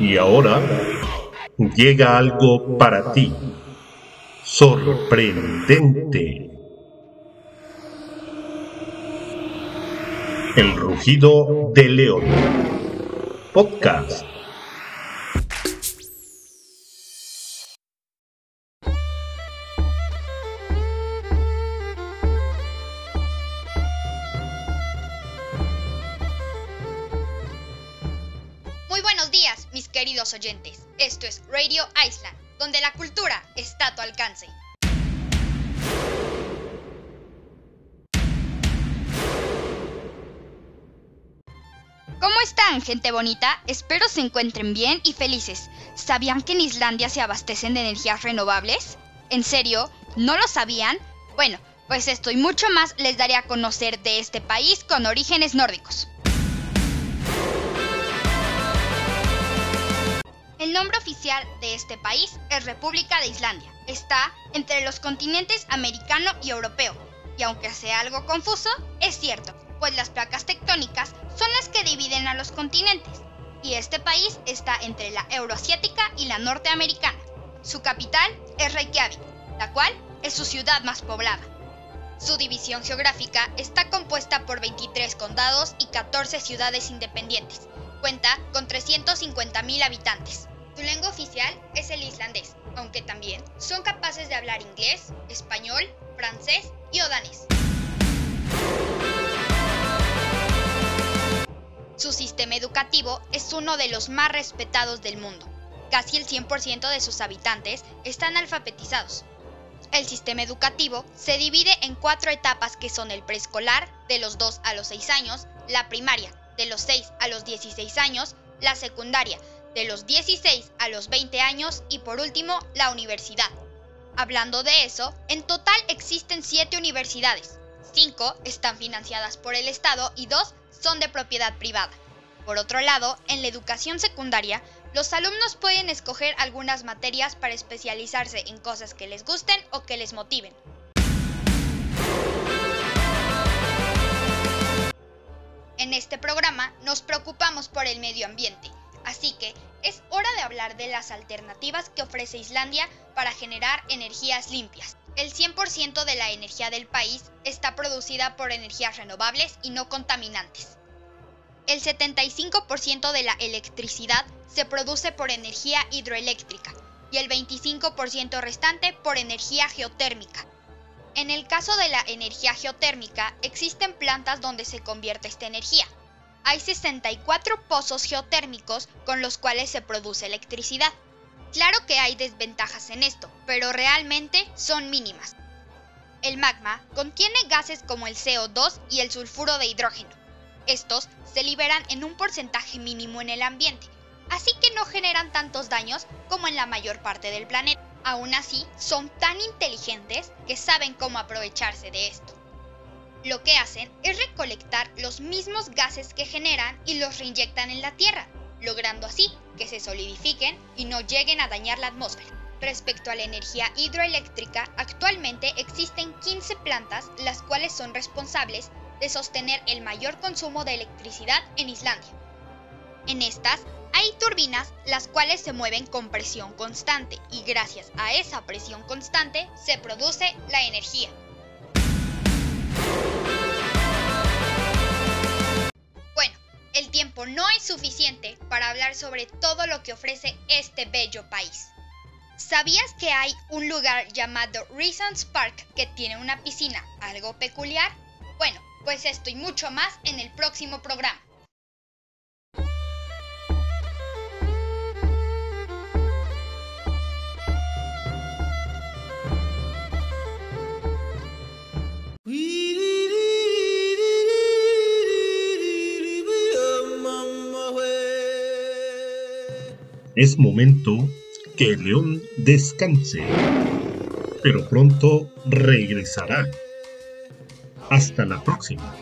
Y ahora llega algo para ti. Sorprendente. El rugido de león. Podcast. Queridos oyentes. Esto es Radio Island, donde la cultura está a tu alcance. ¿Cómo están, gente bonita? Espero se encuentren bien y felices. ¿Sabían que en Islandia se abastecen de energías renovables? ¿En serio? ¿No lo sabían? Bueno, pues esto y mucho más les daré a conocer de este país con orígenes nórdicos. El nombre oficial de este país es República de Islandia. Está entre los continentes americano y europeo. Y aunque sea algo confuso, es cierto, pues las placas tectónicas son las que dividen a los continentes. Y este país está entre la euroasiática y la norteamericana. Su capital es Reykjavik, la cual es su ciudad más poblada. Su división geográfica está compuesta por 23 condados y 14 ciudades independientes. Cuenta con 350.000 habitantes. Su lengua oficial es el islandés, aunque también son capaces de hablar inglés, español, francés y danés. Su sistema educativo es uno de los más respetados del mundo. Casi el 100% de sus habitantes están alfabetizados. El sistema educativo se divide en cuatro etapas que son el preescolar, de los 2 a los 6 años, la primaria, de los 6 a los 16 años, la secundaria, de los 16 a los 20 años y por último la universidad. Hablando de eso, en total existen 7 universidades. 5 están financiadas por el Estado y 2 son de propiedad privada. Por otro lado, en la educación secundaria, los alumnos pueden escoger algunas materias para especializarse en cosas que les gusten o que les motiven. En este programa nos preocupamos por el medio ambiente, así que es hora de hablar de las alternativas que ofrece Islandia para generar energías limpias. El 100% de la energía del país está producida por energías renovables y no contaminantes. El 75% de la electricidad se produce por energía hidroeléctrica y el 25% restante por energía geotérmica. En el caso de la energía geotérmica, existen plantas donde se convierte esta energía. Hay 64 pozos geotérmicos con los cuales se produce electricidad. Claro que hay desventajas en esto, pero realmente son mínimas. El magma contiene gases como el CO2 y el sulfuro de hidrógeno. Estos se liberan en un porcentaje mínimo en el ambiente, así que no generan tantos daños como en la mayor parte del planeta. Aún así, son tan inteligentes que saben cómo aprovecharse de esto. Lo que hacen es recolectar los mismos gases que generan y los reinyectan en la Tierra, logrando así que se solidifiquen y no lleguen a dañar la atmósfera. Respecto a la energía hidroeléctrica, actualmente existen 15 plantas las cuales son responsables de sostener el mayor consumo de electricidad en Islandia. En estas hay turbinas las cuales se mueven con presión constante y gracias a esa presión constante se produce la energía. Tiempo no es suficiente para hablar sobre todo lo que ofrece este bello país. ¿Sabías que hay un lugar llamado Reasons Park que tiene una piscina algo peculiar? Bueno, pues esto y mucho más en el próximo programa. Es momento que el león descanse, pero pronto regresará. Hasta la próxima.